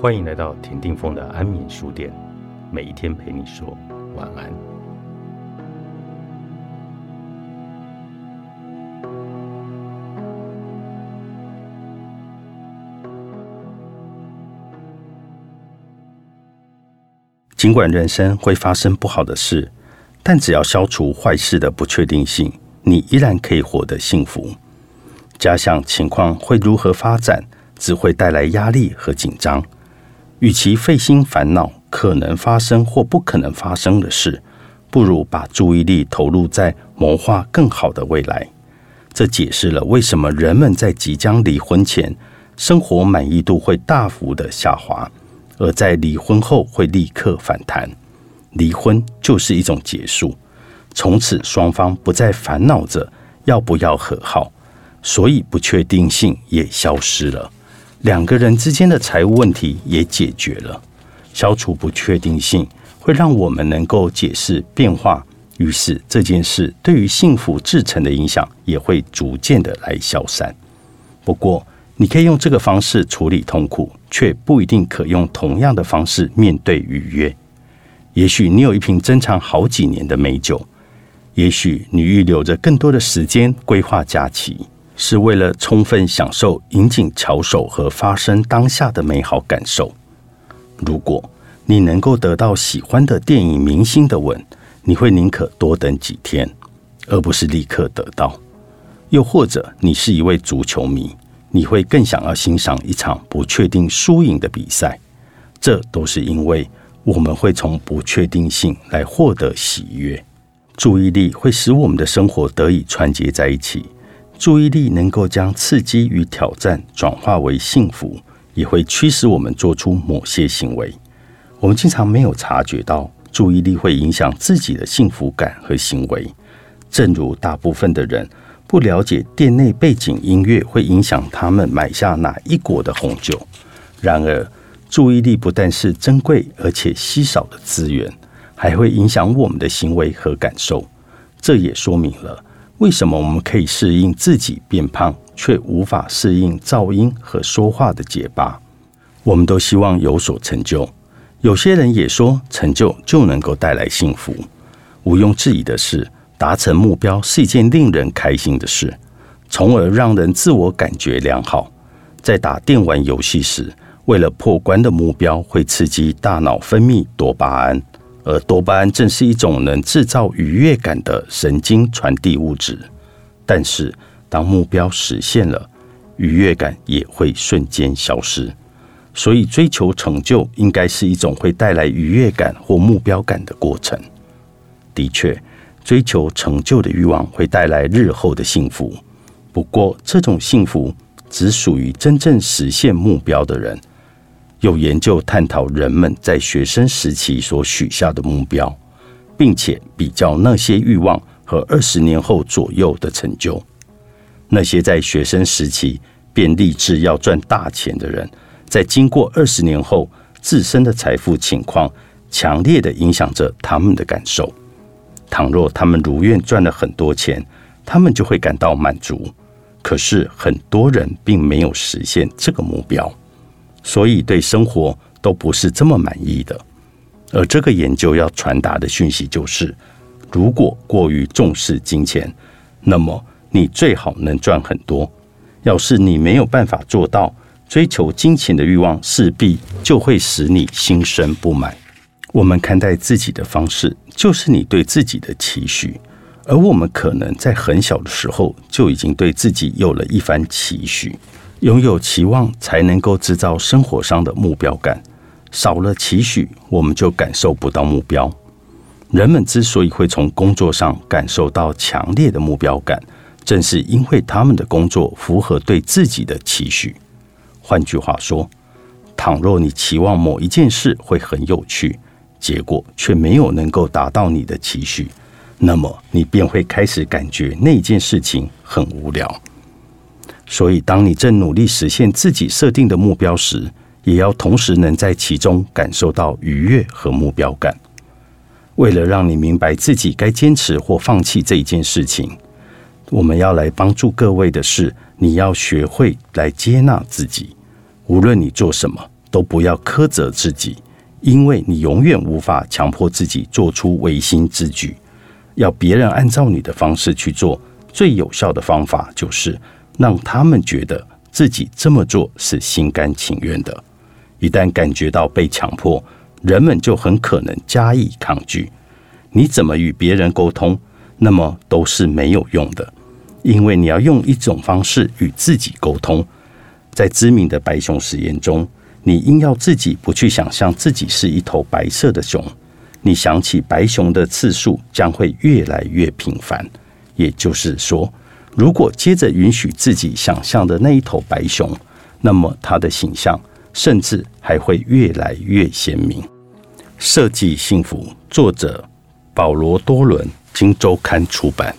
欢迎来到田定峰的安眠书店，每一天陪你说晚安。尽管人生会发生不好的事，但只要消除坏事的不确定性，你依然可以活得幸福。假想情况会如何发展，只会带来压力和紧张。与其费心烦恼可能发生或不可能发生的事，不如把注意力投入在谋划更好的未来。这解释了为什么人们在即将离婚前，生活满意度会大幅的下滑，而在离婚后会立刻反弹。离婚就是一种结束，从此双方不再烦恼着要不要和好，所以不确定性也消失了。两个人之间的财务问题也解决了，消除不确定性会让我们能够解释变化，于是这件事对于幸福制成的影响也会逐渐的来消散。不过，你可以用这个方式处理痛苦，却不一定可用同样的方式面对愉悦。也许你有一瓶珍藏好几年的美酒，也许你预留着更多的时间规划假期。是为了充分享受引颈翘首和发生当下的美好感受。如果你能够得到喜欢的电影明星的吻，你会宁可多等几天，而不是立刻得到。又或者你是一位足球迷，你会更想要欣赏一场不确定输赢的比赛。这都是因为我们会从不确定性来获得喜悦。注意力会使我们的生活得以串接在一起。注意力能够将刺激与挑战转化为幸福，也会驱使我们做出某些行为。我们经常没有察觉到注意力会影响自己的幸福感和行为，正如大部分的人不了解店内背景音乐会影响他们买下哪一国的红酒。然而，注意力不但是珍贵而且稀少的资源，还会影响我们的行为和感受。这也说明了。为什么我们可以适应自己变胖，却无法适应噪音和说话的结巴？我们都希望有所成就。有些人也说，成就就能够带来幸福。毋庸置疑的是，达成目标是一件令人开心的事，从而让人自我感觉良好。在打电玩游戏时，为了破关的目标，会刺激大脑分泌多巴胺。而多巴胺正是一种能制造愉悦感的神经传递物质，但是当目标实现了，愉悦感也会瞬间消失。所以，追求成就应该是一种会带来愉悦感或目标感的过程。的确，追求成就的欲望会带来日后的幸福，不过这种幸福只属于真正实现目标的人。有研究探讨人们在学生时期所许下的目标，并且比较那些欲望和二十年后左右的成就。那些在学生时期便立志要赚大钱的人，在经过二十年后，自身的财富情况强烈的影响着他们的感受。倘若他们如愿赚了很多钱，他们就会感到满足。可是很多人并没有实现这个目标。所以对生活都不是这么满意的，而这个研究要传达的讯息就是：如果过于重视金钱，那么你最好能赚很多；要是你没有办法做到，追求金钱的欲望势必就会使你心生不满。我们看待自己的方式，就是你对自己的期许，而我们可能在很小的时候就已经对自己有了一番期许。拥有期望，才能够制造生活上的目标感。少了期许，我们就感受不到目标。人们之所以会从工作上感受到强烈的目标感，正是因为他们的工作符合对自己的期许。换句话说，倘若你期望某一件事会很有趣，结果却没有能够达到你的期许，那么你便会开始感觉那件事情很无聊。所以，当你正努力实现自己设定的目标时，也要同时能在其中感受到愉悦和目标感。为了让你明白自己该坚持或放弃这一件事情，我们要来帮助各位的是，你要学会来接纳自己。无论你做什么，都不要苛责自己，因为你永远无法强迫自己做出违心之举。要别人按照你的方式去做，最有效的方法就是让他们觉得自己这么做是心甘情愿的。一旦感觉到被强迫，人们就很可能加以抗拒。你怎么与别人沟通，那么都是没有用的，因为你要用一种方式与自己沟通。在知名的白熊实验中，你硬要自己不去想象自己是一头白色的熊，你想起白熊的次数将会越来越频繁。也就是说，如果接着允许自己想象的那一头白熊，那么它的形象甚至还会越来越鲜明。设计幸福，作者。保罗·多伦，《经周刊》出版。